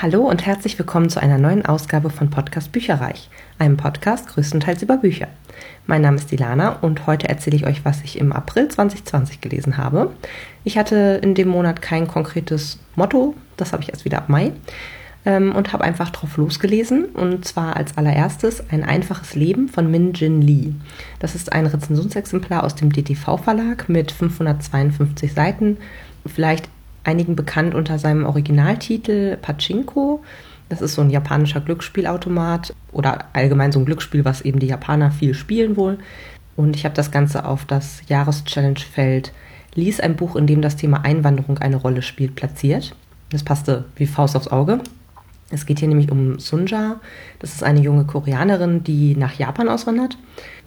Hallo und herzlich willkommen zu einer neuen Ausgabe von Podcast Bücherreich, einem Podcast größtenteils über Bücher. Mein Name ist Ilana und heute erzähle ich euch, was ich im April 2020 gelesen habe. Ich hatte in dem Monat kein konkretes Motto, das habe ich erst wieder ab Mai ähm, und habe einfach drauf losgelesen und zwar als allererstes Ein einfaches Leben von Min Jin Lee. Das ist ein Rezensionsexemplar aus dem DTV Verlag mit 552 Seiten. Vielleicht einigen bekannt unter seinem Originaltitel Pachinko. Das ist so ein japanischer Glücksspielautomat oder allgemein so ein Glücksspiel, was eben die Japaner viel spielen wohl. Und ich habe das Ganze auf das Jahreschallenge-Feld Lies ein Buch, in dem das Thema Einwanderung eine Rolle spielt, platziert. Das passte wie Faust aufs Auge. Es geht hier nämlich um Sunja. Das ist eine junge Koreanerin, die nach Japan auswandert.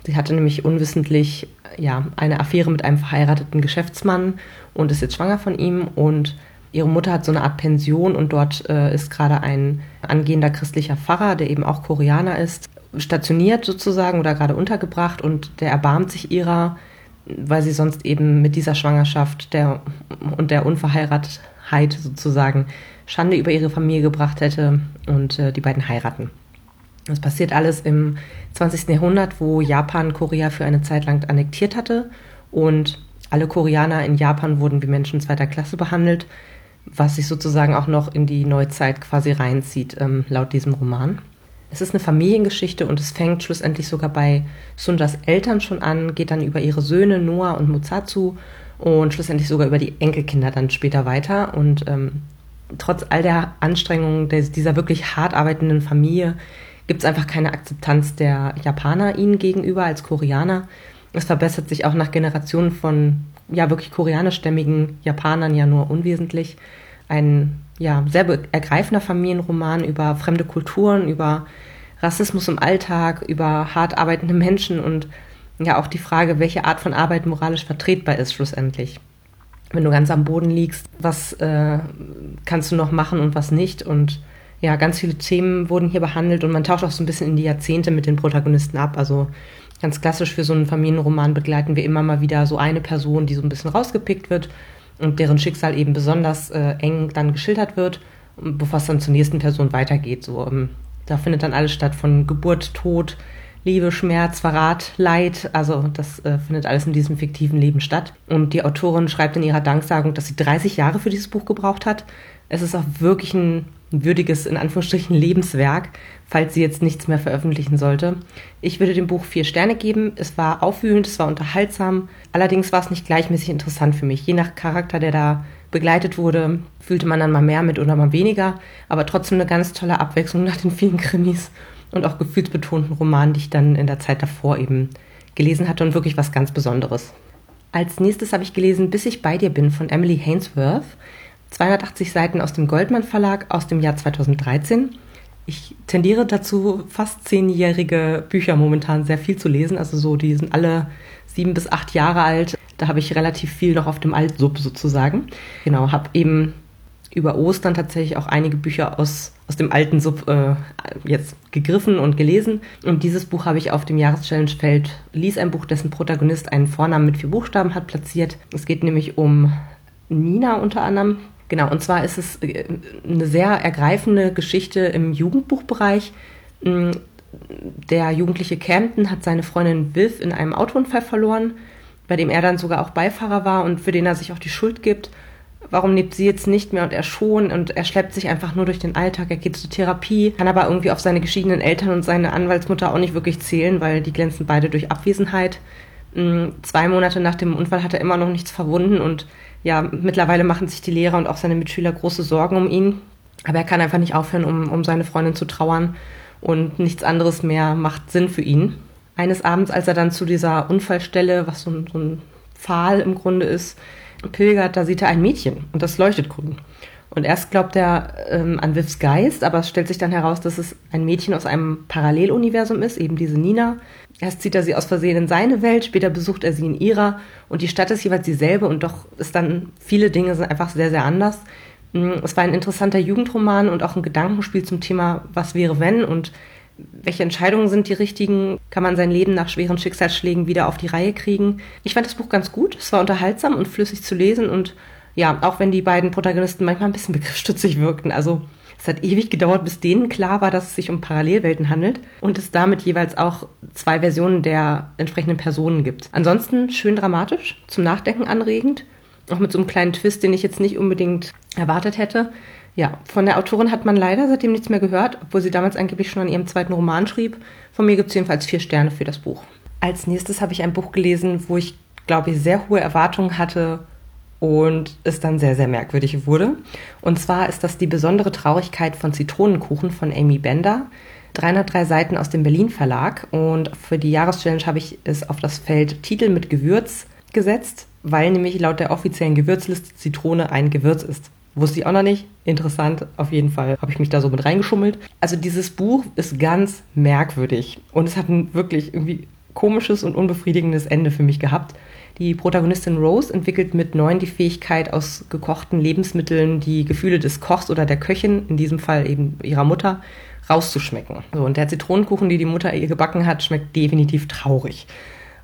Sie hatte nämlich unwissentlich ja, eine Affäre mit einem verheirateten Geschäftsmann und ist jetzt schwanger von ihm. Und ihre Mutter hat so eine Art Pension und dort äh, ist gerade ein angehender christlicher Pfarrer, der eben auch Koreaner ist, stationiert sozusagen oder gerade untergebracht und der erbarmt sich ihrer, weil sie sonst eben mit dieser Schwangerschaft der, und der Unverheiratetheit sozusagen Schande über ihre Familie gebracht hätte und äh, die beiden heiraten. Das passiert alles im 20. Jahrhundert, wo Japan Korea für eine Zeit lang annektiert hatte und alle Koreaner in Japan wurden wie Menschen zweiter Klasse behandelt, was sich sozusagen auch noch in die Neuzeit quasi reinzieht, ähm, laut diesem Roman. Es ist eine Familiengeschichte und es fängt schlussendlich sogar bei Sunjas Eltern schon an, geht dann über ihre Söhne Noah und Muzatsu und schlussendlich sogar über die Enkelkinder dann später weiter. Und ähm, trotz all der Anstrengungen dieser wirklich hart arbeitenden Familie gibt es einfach keine Akzeptanz der Japaner ihnen gegenüber als Koreaner. Es verbessert sich auch nach Generationen von ja wirklich koreanischstämmigen Japanern ja nur unwesentlich. Ein ja sehr ergreifender Familienroman über fremde Kulturen, über Rassismus im Alltag, über hart arbeitende Menschen und ja auch die Frage, welche Art von Arbeit moralisch vertretbar ist schlussendlich. Wenn du ganz am Boden liegst, was äh, kannst du noch machen und was nicht und ja, ganz viele Themen wurden hier behandelt und man taucht auch so ein bisschen in die Jahrzehnte mit den Protagonisten ab. Also ganz klassisch für so einen Familienroman begleiten wir immer mal wieder so eine Person, die so ein bisschen rausgepickt wird und deren Schicksal eben besonders äh, eng dann geschildert wird, bevor es dann zur nächsten Person weitergeht. So, ähm, da findet dann alles statt von Geburt, Tod, Liebe, Schmerz, Verrat, Leid. Also das äh, findet alles in diesem fiktiven Leben statt. Und die Autorin schreibt in ihrer Danksagung, dass sie 30 Jahre für dieses Buch gebraucht hat. Es ist auch wirklich ein würdiges, in Anführungsstrichen, Lebenswerk, falls sie jetzt nichts mehr veröffentlichen sollte. Ich würde dem Buch vier Sterne geben. Es war aufwühlend, es war unterhaltsam. Allerdings war es nicht gleichmäßig interessant für mich. Je nach Charakter, der da begleitet wurde, fühlte man dann mal mehr mit oder mal weniger. Aber trotzdem eine ganz tolle Abwechslung nach den vielen Krimis und auch gefühlsbetonten Romanen, die ich dann in der Zeit davor eben gelesen hatte und wirklich was ganz Besonderes. Als nächstes habe ich gelesen Bis ich bei dir bin von Emily Hainsworth. 280 Seiten aus dem Goldmann Verlag aus dem Jahr 2013. Ich tendiere dazu, fast zehnjährige Bücher momentan sehr viel zu lesen. Also so, die sind alle sieben bis acht Jahre alt. Da habe ich relativ viel noch auf dem Altsub sozusagen. Genau, habe eben über Ostern tatsächlich auch einige Bücher aus, aus dem alten Sub äh, jetzt gegriffen und gelesen. Und dieses Buch habe ich auf dem Jahreschallenge-Feld Lies ein Buch, dessen Protagonist einen Vornamen mit vier Buchstaben hat, platziert. Es geht nämlich um Nina unter anderem, Genau, und zwar ist es äh, eine sehr ergreifende Geschichte im Jugendbuchbereich. Mm, der jugendliche Camden hat seine Freundin Viv in einem Autounfall verloren, bei dem er dann sogar auch Beifahrer war und für den er sich auch die Schuld gibt. Warum lebt sie jetzt nicht mehr und er schon und er schleppt sich einfach nur durch den Alltag, er geht zur Therapie, kann aber irgendwie auf seine geschiedenen Eltern und seine Anwaltsmutter auch nicht wirklich zählen, weil die glänzen beide durch Abwesenheit. Mm, zwei Monate nach dem Unfall hat er immer noch nichts verwunden und ja, mittlerweile machen sich die Lehrer und auch seine Mitschüler große Sorgen um ihn. Aber er kann einfach nicht aufhören, um, um seine Freundin zu trauern und nichts anderes mehr macht Sinn für ihn. Eines Abends, als er dann zu dieser Unfallstelle, was so ein, so ein Pfahl im Grunde ist, pilgert, da sieht er ein Mädchen und das leuchtet grün. Und erst glaubt er ähm, an Vivs Geist, aber es stellt sich dann heraus, dass es ein Mädchen aus einem Paralleluniversum ist, eben diese Nina. Erst zieht er sie aus Versehen in seine Welt, später besucht er sie in ihrer und die Stadt ist jeweils dieselbe und doch ist dann, viele Dinge sind einfach sehr, sehr anders. Mm, es war ein interessanter Jugendroman und auch ein Gedankenspiel zum Thema, was wäre wenn und welche Entscheidungen sind die richtigen? Kann man sein Leben nach schweren Schicksalsschlägen wieder auf die Reihe kriegen? Ich fand das Buch ganz gut. Es war unterhaltsam und flüssig zu lesen und ja, auch wenn die beiden Protagonisten manchmal ein bisschen begriffsstützig wirkten. Also Es hat ewig gedauert, bis denen klar war, dass es sich um Parallelwelten handelt und es damit jeweils auch zwei Versionen der entsprechenden Personen gibt. Ansonsten schön dramatisch, zum Nachdenken anregend, auch mit so einem kleinen Twist, den ich jetzt nicht unbedingt erwartet hätte. Ja, von der Autorin hat man leider seitdem nichts mehr gehört, obwohl sie damals angeblich schon an ihrem zweiten Roman schrieb. Von mir gibt es jedenfalls vier Sterne für das Buch. Als nächstes habe ich ein Buch gelesen, wo ich, glaube ich, sehr hohe Erwartungen hatte und es dann sehr, sehr merkwürdig wurde. Und zwar ist das die besondere Traurigkeit von Zitronenkuchen von Amy Bender. 303 Seiten aus dem Berlin Verlag und für die Jahreschallenge habe ich es auf das Feld Titel mit Gewürz gesetzt, weil nämlich laut der offiziellen Gewürzliste Zitrone ein Gewürz ist. Wusste ich auch noch nicht. Interessant, auf jeden Fall habe ich mich da so mit reingeschummelt. Also dieses Buch ist ganz merkwürdig und es hat ein wirklich irgendwie komisches und unbefriedigendes Ende für mich gehabt. Die Protagonistin Rose entwickelt mit neun die Fähigkeit, aus gekochten Lebensmitteln die Gefühle des Kochs oder der Köchin, in diesem Fall eben ihrer Mutter, rauszuschmecken. So, und der Zitronenkuchen, die die Mutter ihr gebacken hat, schmeckt definitiv traurig.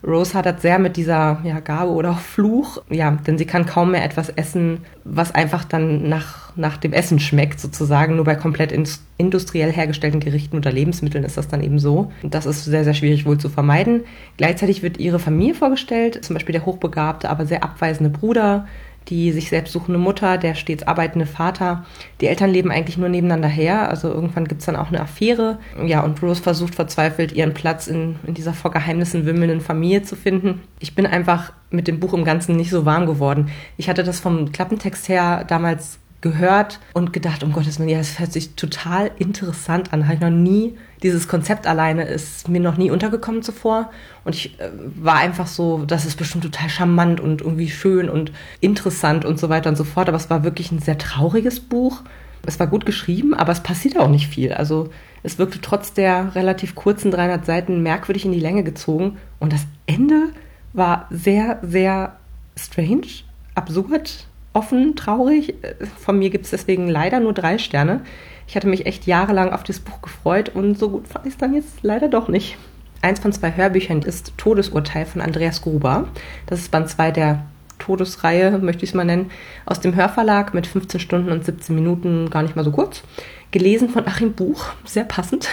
Rose hadert sehr mit dieser ja, Gabe oder auch Fluch, ja, denn sie kann kaum mehr etwas essen, was einfach dann nach, nach dem Essen schmeckt, sozusagen. Nur bei komplett industriell hergestellten Gerichten oder Lebensmitteln ist das dann eben so. Das ist sehr, sehr schwierig wohl zu vermeiden. Gleichzeitig wird ihre Familie vorgestellt, zum Beispiel der hochbegabte, aber sehr abweisende Bruder, die sich selbst suchende Mutter, der stets arbeitende Vater. Die Eltern leben eigentlich nur nebeneinander her. Also irgendwann gibt es dann auch eine Affäre. Ja, und Rose versucht verzweifelt, ihren Platz in, in dieser vor Geheimnissen wimmelnden Familie zu finden. Ich bin einfach mit dem Buch im Ganzen nicht so warm geworden. Ich hatte das vom Klappentext her damals gehört und gedacht, um Gottes Willen, ja, das hört sich total interessant an. Habe ich noch nie, dieses Konzept alleine ist mir noch nie untergekommen zuvor. Und ich äh, war einfach so, das ist bestimmt total charmant und irgendwie schön und interessant und so weiter und so fort. Aber es war wirklich ein sehr trauriges Buch. Es war gut geschrieben, aber es passiert auch nicht viel. Also es wirkte trotz der relativ kurzen 300 Seiten merkwürdig in die Länge gezogen. Und das Ende war sehr, sehr strange, absurd offen, traurig. Von mir gibt es deswegen leider nur drei Sterne. Ich hatte mich echt jahrelang auf das Buch gefreut und so gut fand ich es dann jetzt leider doch nicht. Eins von zwei Hörbüchern ist Todesurteil von Andreas Gruber. Das ist Band 2 der Todesreihe, möchte ich es mal nennen, aus dem Hörverlag mit 15 Stunden und 17 Minuten, gar nicht mal so kurz. Gelesen von Achim Buch, sehr passend.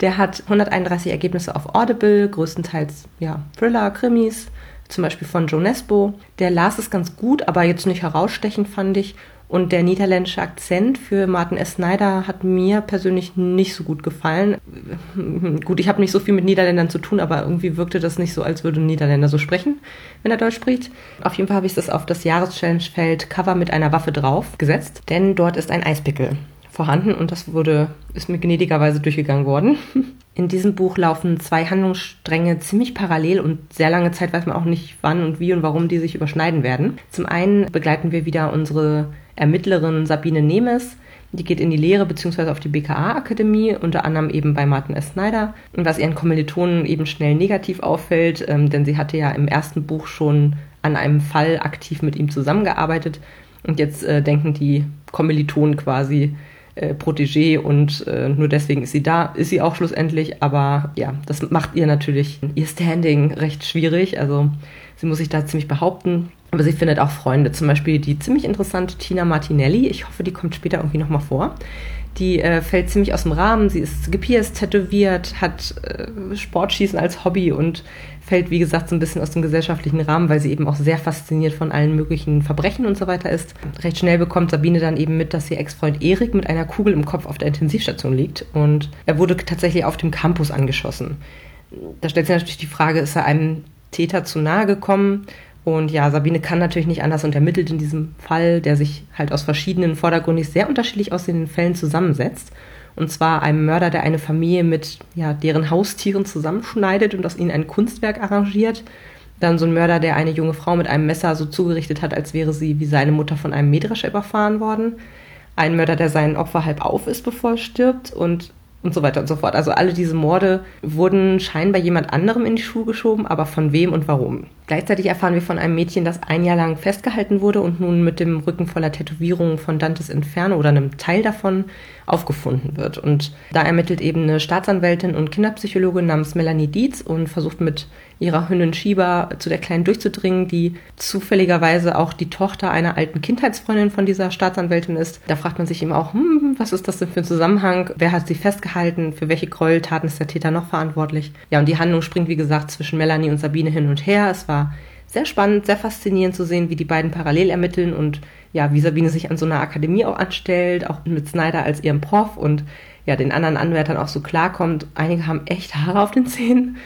Der hat 131 Ergebnisse auf Audible, größtenteils ja, Thriller, Krimis, zum Beispiel von Joe Nesbo. Der las es ganz gut, aber jetzt nicht herausstechend, fand ich. Und der niederländische Akzent für Martin S. Snyder hat mir persönlich nicht so gut gefallen. Gut, ich habe nicht so viel mit Niederländern zu tun, aber irgendwie wirkte das nicht so, als würde ein Niederländer so sprechen, wenn er Deutsch spricht. Auf jeden Fall habe ich das auf das Jahreschallenge-Feld Cover mit einer Waffe drauf gesetzt, denn dort ist ein Eispickel vorhanden und das wurde, ist mir gnädigerweise durchgegangen worden. In diesem Buch laufen zwei Handlungsstränge ziemlich parallel und sehr lange Zeit weiß man auch nicht, wann und wie und warum die sich überschneiden werden. Zum einen begleiten wir wieder unsere Ermittlerin Sabine Nemes. Die geht in die Lehre bzw. auf die BKA-Akademie, unter anderem eben bei Martin S. Snyder. Und was ihren Kommilitonen eben schnell negativ auffällt, ähm, denn sie hatte ja im ersten Buch schon an einem Fall aktiv mit ihm zusammengearbeitet. Und jetzt äh, denken die Kommilitonen quasi, äh, Protégé und äh, nur deswegen ist sie da, ist sie auch schlussendlich. Aber ja, das macht ihr natürlich ihr Standing recht schwierig. Also sie muss sich da ziemlich behaupten. Aber sie findet auch Freunde, zum Beispiel die ziemlich interessante Tina Martinelli. Ich hoffe, die kommt später irgendwie nochmal vor. Die äh, fällt ziemlich aus dem Rahmen. Sie ist gepierst, tätowiert, hat äh, Sportschießen als Hobby und fällt, wie gesagt, so ein bisschen aus dem gesellschaftlichen Rahmen, weil sie eben auch sehr fasziniert von allen möglichen Verbrechen und so weiter ist. Recht schnell bekommt Sabine dann eben mit, dass ihr Ex-Freund Erik mit einer Kugel im Kopf auf der Intensivstation liegt und er wurde tatsächlich auf dem Campus angeschossen. Da stellt sich natürlich die Frage, ist er einem Täter zu nahe gekommen? Und ja, Sabine kann natürlich nicht anders und ermittelt in diesem Fall, der sich halt aus verschiedenen vordergründig sehr unterschiedlich aussehenden Fällen zusammensetzt. Und zwar einem Mörder, der eine Familie mit ja, deren Haustieren zusammenschneidet und aus ihnen ein Kunstwerk arrangiert. Dann so ein Mörder, der eine junge Frau mit einem Messer so zugerichtet hat, als wäre sie wie seine Mutter von einem Mähdrescher überfahren worden. Ein Mörder, der sein Opfer halb auf ist, bevor er stirbt. Und und so weiter und so fort. Also alle diese Morde wurden scheinbar jemand anderem in die Schuhe geschoben, aber von wem und warum. Gleichzeitig erfahren wir von einem Mädchen, das ein Jahr lang festgehalten wurde und nun mit dem Rücken voller Tätowierungen von Dantes Inferno oder einem Teil davon aufgefunden wird. Und da ermittelt eben eine Staatsanwältin und Kinderpsychologin namens Melanie Dietz und versucht mit ihrer Hündin Shiba zu der Kleinen durchzudringen, die zufälligerweise auch die Tochter einer alten Kindheitsfreundin von dieser Staatsanwältin ist. Da fragt man sich eben auch, hm, was ist das denn für ein Zusammenhang? Wer hat sie festgehalten? Für welche Gräueltaten ist der Täter noch verantwortlich? Ja, und die Handlung springt, wie gesagt, zwischen Melanie und Sabine hin und her. Es war sehr spannend, sehr faszinierend zu sehen, wie die beiden parallel ermitteln und ja, wie Sabine sich an so einer Akademie auch anstellt, auch mit Snyder als ihrem Prof und ja, den anderen Anwärtern auch so klarkommt. Einige haben echt Haare auf den Zähnen.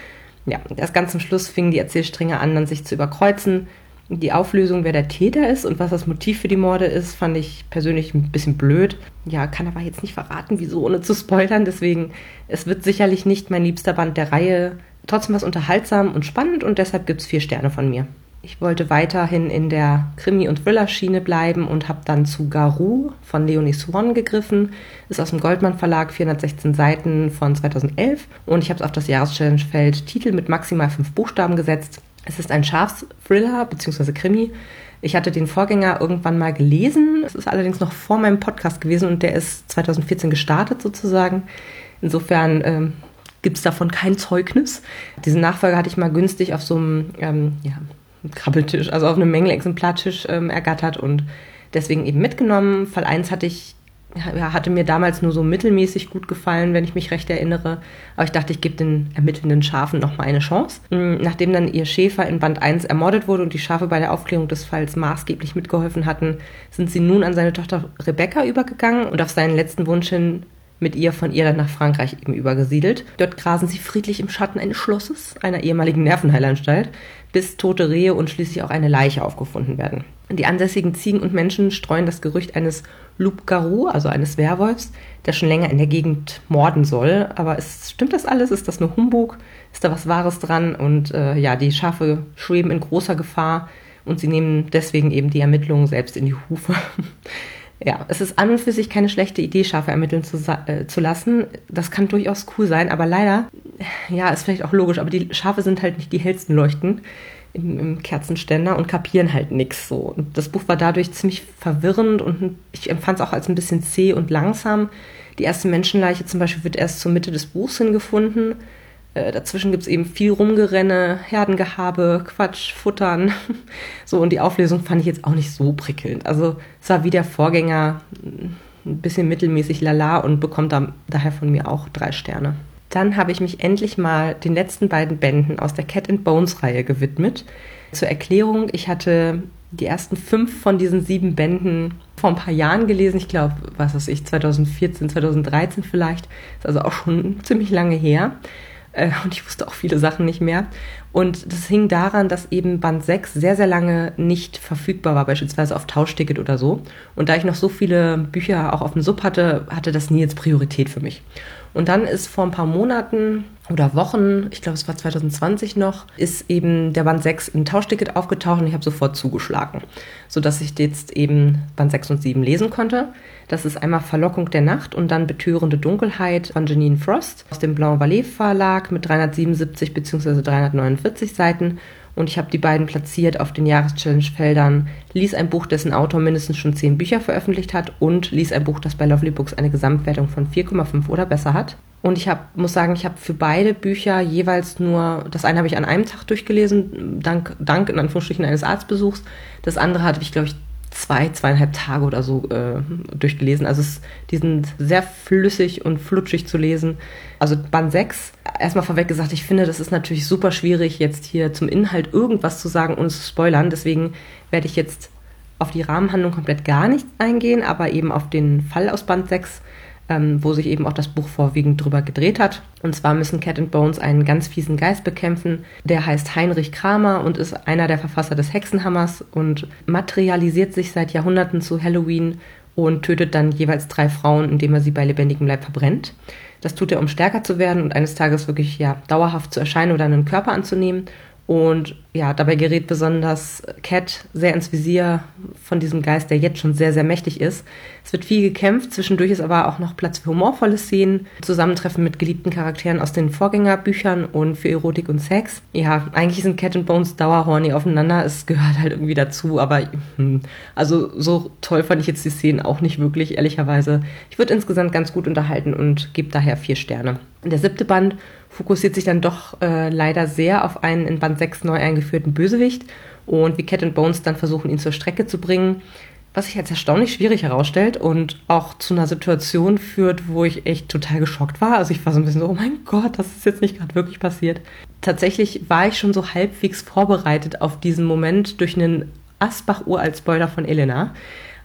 Ja, erst ganz zum Schluss fingen die Erzählstränge an, dann sich zu überkreuzen. Die Auflösung, wer der Täter ist und was das Motiv für die Morde ist, fand ich persönlich ein bisschen blöd. Ja, kann aber jetzt nicht verraten, wieso, ohne zu spoilern. Deswegen, es wird sicherlich nicht mein liebster Band der Reihe. Trotzdem was unterhaltsam und spannend und deshalb gibt es vier Sterne von mir. Ich wollte weiterhin in der Krimi- und Thriller-Schiene bleiben und habe dann zu Garou von Leonie Swan gegriffen. Ist aus dem Goldmann Verlag, 416 Seiten von 2011. Und ich habe es auf das Jahreschallenge-Feld Titel mit maximal fünf Buchstaben gesetzt. Es ist ein Schafsthriller bzw. Krimi. Ich hatte den Vorgänger irgendwann mal gelesen. Es ist allerdings noch vor meinem Podcast gewesen und der ist 2014 gestartet sozusagen. Insofern ähm, gibt es davon kein Zeugnis. Diesen Nachfolger hatte ich mal günstig auf so einem ähm, ja, Krabbeltisch, also auf einem Mängelexemplartisch ähm, ergattert und deswegen eben mitgenommen. Fall 1 hatte ich hatte mir damals nur so mittelmäßig gut gefallen, wenn ich mich recht erinnere. Aber ich dachte, ich gebe den ermittelnden Schafen nochmal eine Chance. Mm, nachdem dann ihr Schäfer in Band 1 ermordet wurde und die Schafe bei der Aufklärung des Falls maßgeblich mitgeholfen hatten, sind sie nun an seine Tochter Rebecca übergegangen und auf seinen letzten Wunsch hin mit ihr von Irland nach Frankreich eben übergesiedelt. Dort grasen sie friedlich im Schatten eines Schlosses, einer ehemaligen Nervenheilanstalt, bis tote Rehe und schließlich auch eine Leiche aufgefunden werden. Die ansässigen Ziegen und Menschen streuen das Gerücht eines Loup-Garou, also eines Werwolfs, der schon länger in der Gegend morden soll. Aber ist, stimmt das alles? Ist das nur Humbug? Ist da was Wahres dran? Und äh, ja, die Schafe schweben in großer Gefahr und sie nehmen deswegen eben die Ermittlungen selbst in die Hufe. Ja, es ist an und für sich keine schlechte Idee, Schafe ermitteln zu, äh, zu lassen. Das kann durchaus cool sein, aber leider, ja, ist vielleicht auch logisch, aber die Schafe sind halt nicht die hellsten Leuchten im, im Kerzenständer und kapieren halt nichts so. Und das Buch war dadurch ziemlich verwirrend und ich empfand es auch als ein bisschen zäh und langsam. Die erste Menschenleiche zum Beispiel wird erst zur Mitte des Buchs hingefunden. Äh, dazwischen gibt es eben viel Rumgerenne, Herdengehabe, Quatsch, Futtern. So, und die Auflösung fand ich jetzt auch nicht so prickelnd. Also es war wie der Vorgänger ein bisschen mittelmäßig lala und bekommt da, daher von mir auch drei Sterne. Dann habe ich mich endlich mal den letzten beiden Bänden aus der Cat and Bones Reihe gewidmet. Zur Erklärung, ich hatte die ersten fünf von diesen sieben Bänden vor ein paar Jahren gelesen. Ich glaube, was weiß ich, 2014, 2013 vielleicht. Ist also auch schon ziemlich lange her. Äh, und ich wusste auch viele Sachen nicht mehr. Und das hing daran, dass eben Band 6 sehr, sehr lange nicht verfügbar war, beispielsweise auf Tauschticket oder so. Und da ich noch so viele Bücher auch auf dem Sub hatte, hatte das nie jetzt Priorität für mich. Und dann ist vor ein paar Monaten oder Wochen, ich glaube es war 2020 noch, ist eben der Band 6 im Tauschticket aufgetaucht und ich habe sofort zugeschlagen, sodass ich jetzt eben Band 6 und 7 lesen konnte. Das ist einmal Verlockung der Nacht und dann Betörende Dunkelheit von Janine Frost aus dem Blanc Vallée Verlag mit 377 bzw. 349 Seiten und ich habe die beiden platziert auf den Jahreschallenge-Feldern. Lies ein Buch, dessen Autor mindestens schon zehn Bücher veröffentlicht hat und lies ein Buch, das bei Lovely Books eine Gesamtwertung von 4,5 oder besser hat. Und ich hab, muss sagen, ich habe für beide Bücher jeweils nur, das eine habe ich an einem Tag durchgelesen, dank, dank in Anführungsstrichen eines Arztbesuchs. Das andere hatte ich, glaube ich, zwei, zweieinhalb Tage oder so äh, durchgelesen. Also es, die sind sehr flüssig und flutschig zu lesen. Also Band 6, erstmal vorweg gesagt, ich finde, das ist natürlich super schwierig, jetzt hier zum Inhalt irgendwas zu sagen und zu spoilern. Deswegen werde ich jetzt auf die Rahmenhandlung komplett gar nicht eingehen, aber eben auf den Fall aus Band 6 ähm, wo sich eben auch das Buch vorwiegend drüber gedreht hat. Und zwar müssen Cat and Bones einen ganz fiesen Geist bekämpfen. Der heißt Heinrich Kramer und ist einer der Verfasser des Hexenhammers und materialisiert sich seit Jahrhunderten zu Halloween und tötet dann jeweils drei Frauen, indem er sie bei lebendigem Leib verbrennt. Das tut er, um stärker zu werden und eines Tages wirklich ja dauerhaft zu erscheinen oder einen Körper anzunehmen. Und ja, dabei gerät besonders Cat sehr ins Visier von diesem Geist, der jetzt schon sehr, sehr mächtig ist. Es wird viel gekämpft, zwischendurch ist aber auch noch Platz für humorvolle Szenen, Zusammentreffen mit geliebten Charakteren aus den Vorgängerbüchern und für Erotik und Sex. Ja, eigentlich sind Cat und Bones dauerhorny aufeinander, es gehört halt irgendwie dazu, aber hm, also so toll fand ich jetzt die Szenen auch nicht wirklich, ehrlicherweise. Ich würde insgesamt ganz gut unterhalten und gebe daher vier Sterne. Der siebte Band fokussiert sich dann doch äh, leider sehr auf einen in Band 6 neu eingeführten Bösewicht und wie Cat and Bones dann versuchen, ihn zur Strecke zu bringen, was sich als erstaunlich schwierig herausstellt und auch zu einer Situation führt, wo ich echt total geschockt war. Also ich war so ein bisschen so, oh mein Gott, das ist jetzt nicht gerade wirklich passiert. Tatsächlich war ich schon so halbwegs vorbereitet auf diesen Moment durch einen Asbach-Uralt-Spoiler von Elena.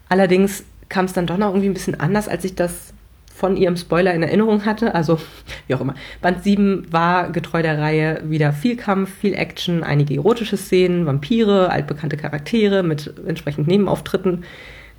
Allerdings kam es dann doch noch irgendwie ein bisschen anders, als ich das von ihrem Spoiler in Erinnerung hatte. Also, wie auch immer. Band 7 war getreu der Reihe wieder viel Kampf, viel Action, einige erotische Szenen, Vampire, altbekannte Charaktere mit entsprechend Nebenauftritten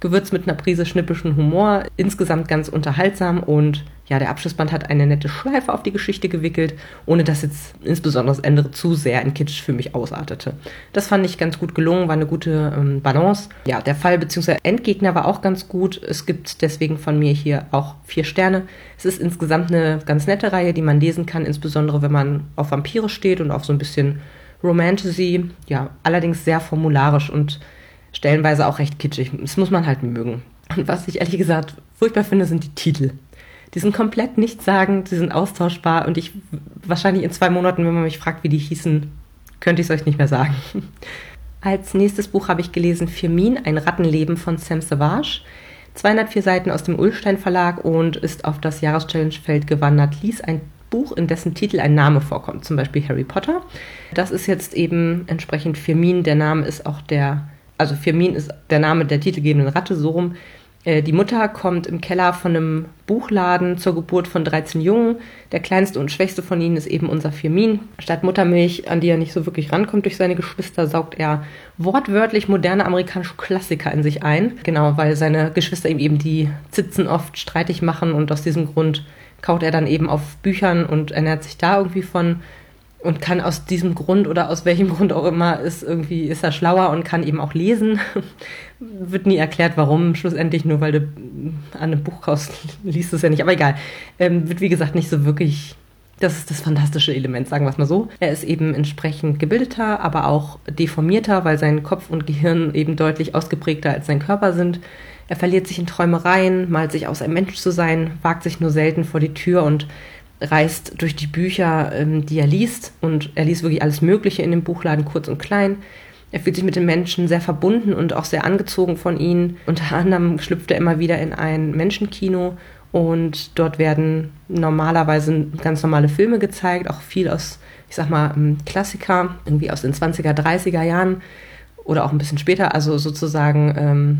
gewürzt mit einer Prise schnippischen Humor, insgesamt ganz unterhaltsam und ja, der Abschlussband hat eine nette Schleife auf die Geschichte gewickelt, ohne dass jetzt insbesondere das Ende zu sehr in Kitsch für mich ausartete. Das fand ich ganz gut gelungen, war eine gute ähm, Balance. Ja, der Fall bzw. Endgegner war auch ganz gut. Es gibt deswegen von mir hier auch vier Sterne. Es ist insgesamt eine ganz nette Reihe, die man lesen kann, insbesondere wenn man auf Vampire steht und auf so ein bisschen Romantasy. Ja, allerdings sehr formularisch und stellenweise auch recht kitschig. Das muss man halt mögen. Und was ich ehrlich gesagt furchtbar finde, sind die Titel. Die sind komplett nichtssagend, die sind austauschbar und ich wahrscheinlich in zwei Monaten, wenn man mich fragt, wie die hießen, könnte ich es euch nicht mehr sagen. Als nächstes Buch habe ich gelesen Firmin, ein Rattenleben von Sam Savage. 204 Seiten aus dem Ullstein Verlag und ist auf das Jahreschallenge-Feld gewandert, lies ein Buch, in dessen Titel ein Name vorkommt, zum Beispiel Harry Potter. Das ist jetzt eben entsprechend Firmin, der Name ist auch der also Firmin ist der Name der titelgebenden Ratte, so rum. Äh, die Mutter kommt im Keller von einem Buchladen zur Geburt von 13 Jungen. Der kleinste und schwächste von ihnen ist eben unser Firmin. Statt Muttermilch, an die er nicht so wirklich rankommt durch seine Geschwister, saugt er wortwörtlich moderne amerikanische Klassiker in sich ein. Genau, weil seine Geschwister ihm eben die Zitzen oft streitig machen und aus diesem Grund kaut er dann eben auf Büchern und ernährt sich da irgendwie von und kann aus diesem Grund oder aus welchem Grund auch immer ist irgendwie ist er schlauer und kann eben auch lesen. Wird nie erklärt, warum. Schlussendlich nur, weil du an einem Buch kaufst, liest es ja nicht. Aber egal. Ähm, wird wie gesagt nicht so wirklich. Das ist das fantastische Element, sagen wir es mal so. Er ist eben entsprechend gebildeter, aber auch deformierter, weil sein Kopf und Gehirn eben deutlich ausgeprägter als sein Körper sind. Er verliert sich in Träumereien, malt sich aus, ein Mensch zu sein, wagt sich nur selten vor die Tür und reist durch die Bücher, ähm, die er liest. Und er liest wirklich alles Mögliche in dem Buchladen, kurz und klein. Er fühlt sich mit den Menschen sehr verbunden und auch sehr angezogen von ihnen. Unter anderem schlüpft er immer wieder in ein Menschenkino und dort werden normalerweise ganz normale Filme gezeigt, auch viel aus, ich sag mal, ähm, Klassiker, irgendwie aus den 20er, 30er Jahren oder auch ein bisschen später, also sozusagen ähm,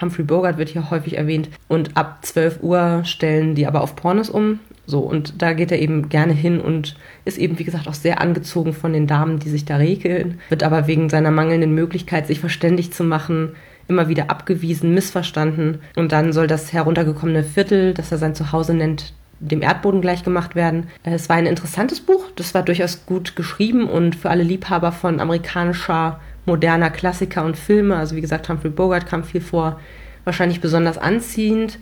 Humphrey Bogart wird hier häufig erwähnt. Und ab 12 Uhr stellen die aber auf Pornos um. So, und da geht er eben gerne hin und ist eben, wie gesagt, auch sehr angezogen von den Damen, die sich da regeln, wird aber wegen seiner mangelnden Möglichkeit, sich verständig zu machen, immer wieder abgewiesen, missverstanden. Und dann soll das heruntergekommene Viertel, das er sein Zuhause nennt, dem Erdboden gleichgemacht werden. Es war ein interessantes Buch, das war durchaus gut geschrieben und für alle Liebhaber von amerikanischer, moderner Klassiker und Filme, also wie gesagt, Humphrey Bogart kam viel vor, wahrscheinlich besonders anziehend.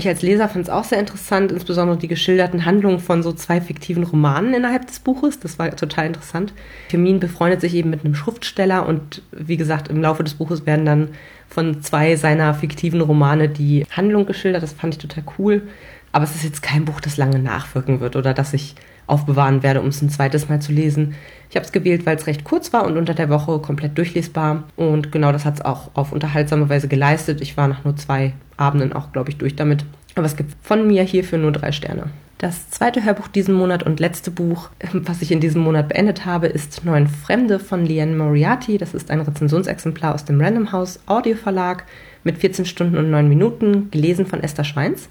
Ich als Leser fand es auch sehr interessant, insbesondere die geschilderten Handlungen von so zwei fiktiven Romanen innerhalb des Buches. Das war total interessant. Firmin befreundet sich eben mit einem Schriftsteller und wie gesagt, im Laufe des Buches werden dann von zwei seiner fiktiven Romane die Handlung geschildert. Das fand ich total cool. Aber es ist jetzt kein Buch, das lange nachwirken wird oder das ich aufbewahren werde, um es ein zweites Mal zu lesen. Ich habe es gewählt, weil es recht kurz war und unter der Woche komplett durchlesbar. Und genau das hat es auch auf unterhaltsame Weise geleistet. Ich war nach nur zwei Abenden auch, glaube ich, durch damit. Aber es gibt von mir hierfür nur drei Sterne. Das zweite Hörbuch diesen Monat und letzte Buch, was ich in diesem Monat beendet habe, ist Neun Fremde von Liane Moriarty. Das ist ein Rezensionsexemplar aus dem Random House Audio Verlag mit 14 Stunden und 9 Minuten, gelesen von Esther Schweins.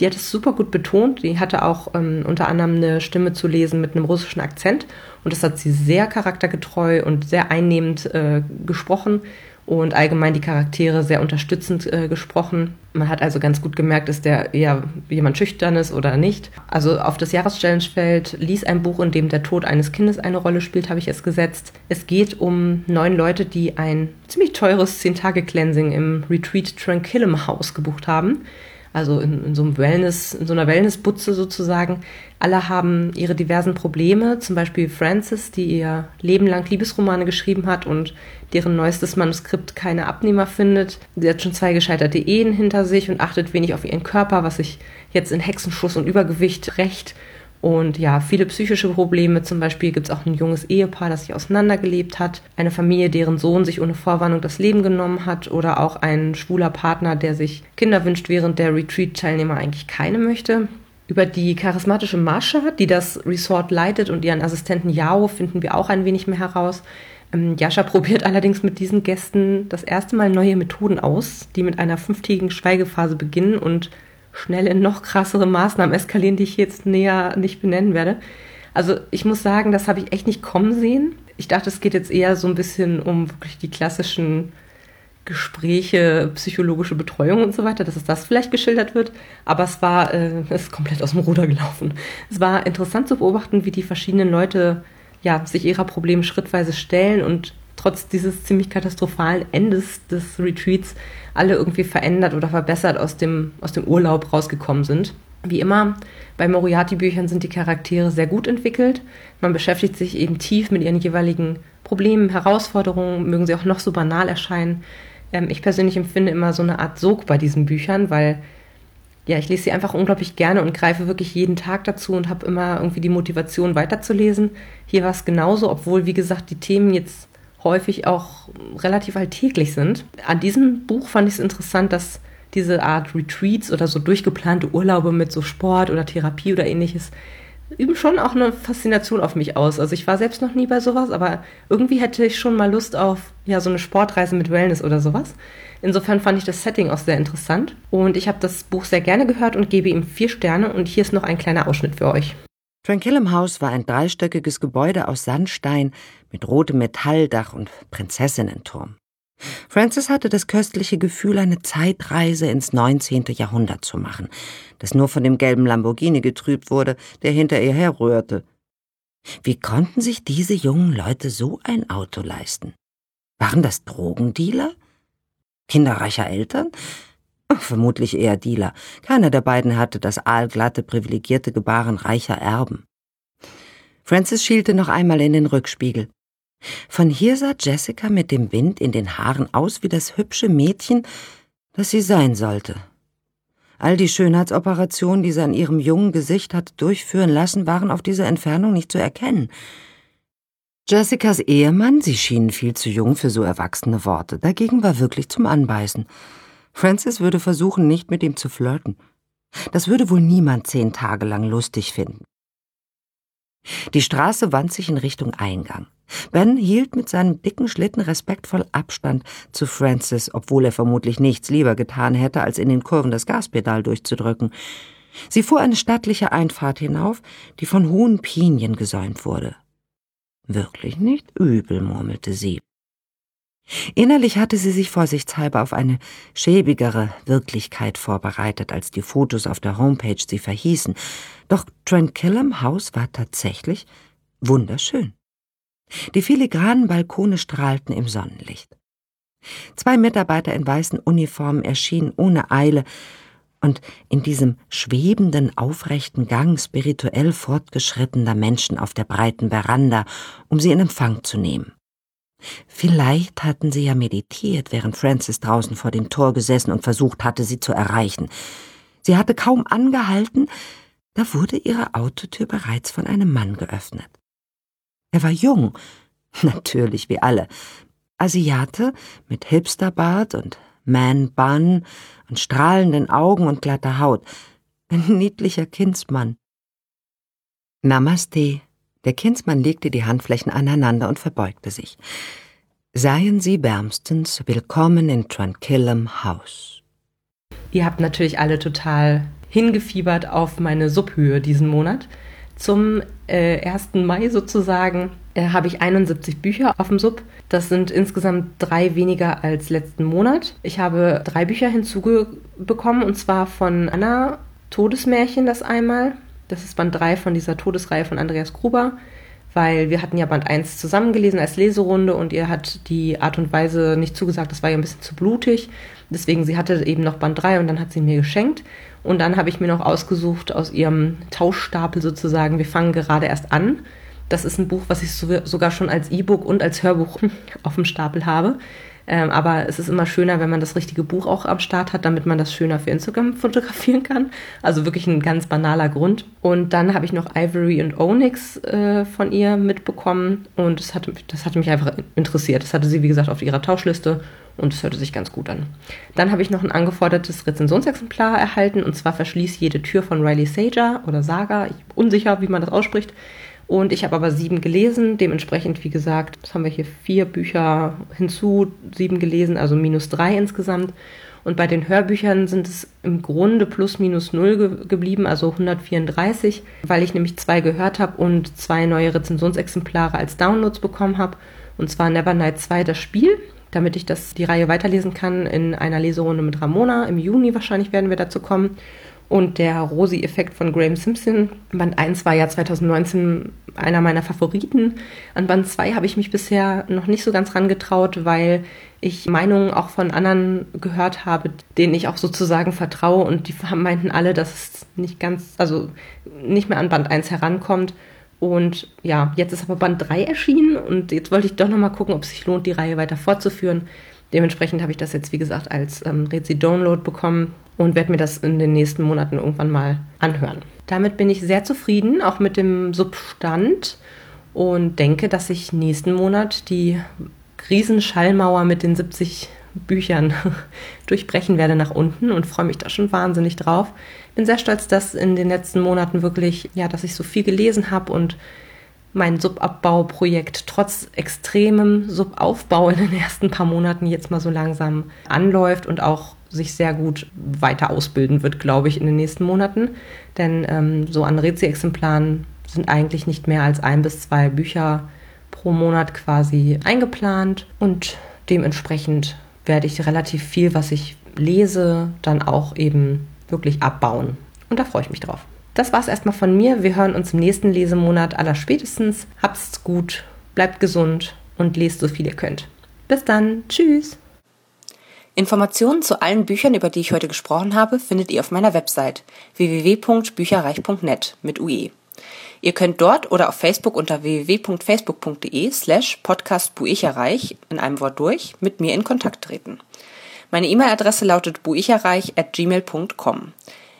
Die hat es super gut betont. Die hatte auch ähm, unter anderem eine Stimme zu lesen mit einem russischen Akzent. Und das hat sie sehr charaktergetreu und sehr einnehmend äh, gesprochen. und allgemein die Charaktere sehr unterstützend äh, gesprochen. Man hat also ganz gut gemerkt, ist der eher jemand Schüchternes oder nicht. Also auf das Jahreschallenfeld ließ ein Buch, in dem der Tod eines Kindes eine Rolle spielt, habe ich es gesetzt. Es geht um neun Leute, die ein ziemlich teures 10-Tage-Cleansing im Retreat Tranquillum House gebucht haben also in, in so einem Wellness, in so einer Wellnessbutze sozusagen. Alle haben ihre diversen Probleme, zum Beispiel Frances, die ihr Leben lang Liebesromane geschrieben hat und deren neuestes Manuskript keine Abnehmer findet. Sie hat schon zwei gescheiterte Ehen hinter sich und achtet wenig auf ihren Körper, was sich jetzt in Hexenschuss und Übergewicht rächt und ja, viele psychische Probleme. Zum Beispiel gibt es auch ein junges Ehepaar, das sich auseinandergelebt hat. Eine Familie, deren Sohn sich ohne Vorwarnung das Leben genommen hat. Oder auch ein schwuler Partner, der sich Kinder wünscht, während der Retreat-Teilnehmer eigentlich keine möchte. Über die charismatische Mascha, die das Resort leitet, und ihren Assistenten Yao finden wir auch ein wenig mehr heraus. Ähm, Jascha probiert allerdings mit diesen Gästen das erste Mal neue Methoden aus, die mit einer fünftägigen Schweigephase beginnen und schnell in noch krassere Maßnahmen eskalieren, die ich jetzt näher nicht benennen werde. Also ich muss sagen, das habe ich echt nicht kommen sehen. Ich dachte, es geht jetzt eher so ein bisschen um wirklich die klassischen Gespräche, psychologische Betreuung und so weiter, dass es das vielleicht geschildert wird. Aber es war, äh, es ist komplett aus dem Ruder gelaufen. Es war interessant zu beobachten, wie die verschiedenen Leute ja, sich ihrer Probleme schrittweise stellen und trotz dieses ziemlich katastrophalen Endes des Retreats alle irgendwie verändert oder verbessert aus dem, aus dem Urlaub rausgekommen sind. Wie immer, bei Moriarty-Büchern sind die Charaktere sehr gut entwickelt. Man beschäftigt sich eben tief mit ihren jeweiligen Problemen, Herausforderungen, mögen sie auch noch so banal erscheinen. Ähm, ich persönlich empfinde immer so eine Art Sog bei diesen Büchern, weil ja, ich lese sie einfach unglaublich gerne und greife wirklich jeden Tag dazu und habe immer irgendwie die Motivation weiterzulesen. Hier war es genauso, obwohl, wie gesagt, die Themen jetzt häufig auch relativ alltäglich sind. An diesem Buch fand ich es interessant, dass diese Art Retreats oder so durchgeplante Urlaube mit so Sport oder Therapie oder ähnliches üben schon auch eine Faszination auf mich aus. Also ich war selbst noch nie bei sowas, aber irgendwie hätte ich schon mal Lust auf ja so eine Sportreise mit Wellness oder sowas. Insofern fand ich das Setting auch sehr interessant und ich habe das Buch sehr gerne gehört und gebe ihm vier Sterne und hier ist noch ein kleiner Ausschnitt für euch. Tranquillum House war ein dreistöckiges Gebäude aus Sandstein mit rotem Metalldach und Prinzessinnenturm. Francis hatte das köstliche Gefühl, eine Zeitreise ins 19. Jahrhundert zu machen, das nur von dem gelben Lamborghini getrübt wurde, der hinter ihr herrührte. Wie konnten sich diese jungen Leute so ein Auto leisten? Waren das Drogendealer? Kinderreicher Eltern? Vermutlich eher Dealer. Keiner der beiden hatte das aalglatte, privilegierte Gebaren reicher Erben. Francis schielte noch einmal in den Rückspiegel. Von hier sah Jessica mit dem Wind in den Haaren aus wie das hübsche Mädchen, das sie sein sollte. All die Schönheitsoperationen, die sie an ihrem jungen Gesicht hatte durchführen lassen, waren auf dieser Entfernung nicht zu erkennen. Jessicas Ehemann, sie schienen viel zu jung für so erwachsene Worte, dagegen war wirklich zum Anbeißen. Francis würde versuchen, nicht mit ihm zu flirten. Das würde wohl niemand zehn Tage lang lustig finden. Die Straße wand sich in Richtung Eingang. Ben hielt mit seinem dicken Schlitten respektvoll Abstand zu Francis, obwohl er vermutlich nichts lieber getan hätte, als in den Kurven das Gaspedal durchzudrücken. Sie fuhr eine stattliche Einfahrt hinauf, die von hohen Pinien gesäumt wurde. Wirklich nicht übel, murmelte sie. Innerlich hatte sie sich vorsichtshalber auf eine schäbigere Wirklichkeit vorbereitet, als die Fotos auf der Homepage sie verhießen. Doch Tranquillum House war tatsächlich wunderschön. Die filigranen Balkone strahlten im Sonnenlicht. Zwei Mitarbeiter in weißen Uniformen erschienen ohne Eile und in diesem schwebenden, aufrechten Gang spirituell fortgeschrittener Menschen auf der breiten Veranda, um sie in Empfang zu nehmen. Vielleicht hatten sie ja meditiert, während Francis draußen vor dem Tor gesessen und versucht hatte, sie zu erreichen. Sie hatte kaum angehalten, da wurde ihre Autotür bereits von einem Mann geöffnet. Er war jung, natürlich wie alle, Asiate mit Hipsterbart und Man-Bun und strahlenden Augen und glatter Haut, ein niedlicher Kindsmann. Namaste, der Kindsmann legte die Handflächen aneinander und verbeugte sich. Seien Sie wärmstens willkommen in Tranquillum House. Ihr habt natürlich alle total hingefiebert auf meine Subhöhe diesen Monat. Zum äh, 1. Mai sozusagen äh, habe ich 71 Bücher auf dem Sub. Das sind insgesamt drei weniger als letzten Monat. Ich habe drei Bücher hinzubekommen und zwar von Anna Todesmärchen das einmal. Das ist Band 3 von dieser Todesreihe von Andreas Gruber weil wir hatten ja Band 1 zusammengelesen als Leserunde und ihr hat die Art und Weise nicht zugesagt, das war ja ein bisschen zu blutig. Deswegen, sie hatte eben noch Band 3 und dann hat sie mir geschenkt. Und dann habe ich mir noch ausgesucht aus ihrem Tauschstapel sozusagen, wir fangen gerade erst an. Das ist ein Buch, was ich sogar schon als E-Book und als Hörbuch auf dem Stapel habe. Ähm, aber es ist immer schöner, wenn man das richtige Buch auch am Start hat, damit man das schöner für Instagram fotografieren kann. Also wirklich ein ganz banaler Grund. Und dann habe ich noch Ivory und Onyx äh, von ihr mitbekommen und das hatte, das hatte mich einfach interessiert. Das hatte sie, wie gesagt, auf ihrer Tauschliste und es hörte sich ganz gut an. Dann habe ich noch ein angefordertes Rezensionsexemplar erhalten und zwar Verschließ jede Tür von Riley Sager oder Saga. Ich bin unsicher, wie man das ausspricht. Und ich habe aber sieben gelesen, dementsprechend, wie gesagt, das haben wir hier vier Bücher hinzu, sieben gelesen, also minus drei insgesamt. Und bei den Hörbüchern sind es im Grunde plus minus null ge geblieben, also 134, weil ich nämlich zwei gehört habe und zwei neue Rezensionsexemplare als Downloads bekommen habe. Und zwar Nevernight 2 das Spiel, damit ich das, die Reihe weiterlesen kann in einer Leserunde mit Ramona. Im Juni wahrscheinlich werden wir dazu kommen und der Rosi-Effekt von Graham Simpson. Band 1 war ja 2019 einer meiner Favoriten. An Band 2 habe ich mich bisher noch nicht so ganz rangetraut, weil ich Meinungen auch von anderen gehört habe, denen ich auch sozusagen vertraue und die meinten alle, dass es nicht ganz, also nicht mehr an Band 1 herankommt. Und ja, jetzt ist aber Band 3 erschienen und jetzt wollte ich doch nochmal gucken, ob es sich lohnt, die Reihe weiter fortzuführen. Dementsprechend habe ich das jetzt, wie gesagt, als ähm, Rezi-Download bekommen und werde mir das in den nächsten Monaten irgendwann mal anhören. Damit bin ich sehr zufrieden, auch mit dem Substand und denke, dass ich nächsten Monat die Riesenschallmauer mit den 70 Büchern durchbrechen werde nach unten und freue mich da schon wahnsinnig drauf. Bin sehr stolz, dass in den letzten Monaten wirklich, ja, dass ich so viel gelesen habe und mein Subabbauprojekt trotz extremem Subaufbau in den ersten paar Monaten jetzt mal so langsam anläuft und auch sich sehr gut weiter ausbilden wird, glaube ich, in den nächsten Monaten. Denn ähm, so an Rezi-Exemplaren sind eigentlich nicht mehr als ein bis zwei Bücher pro Monat quasi eingeplant und dementsprechend werde ich relativ viel, was ich lese, dann auch eben wirklich abbauen. Und da freue ich mich drauf. Das war's erstmal von mir. Wir hören uns im nächsten Lesemonat aller spätestens. Habt's gut, bleibt gesund und lest so viel ihr könnt. Bis dann. Tschüss. Informationen zu allen Büchern, über die ich heute gesprochen habe, findet ihr auf meiner Website www.bücherreich.net mit UE. Ihr könnt dort oder auf Facebook unter www.facebook.de slash podcastbuicherreich in einem Wort durch mit mir in Kontakt treten. Meine E-Mail-Adresse lautet buicherreich at gmail.com.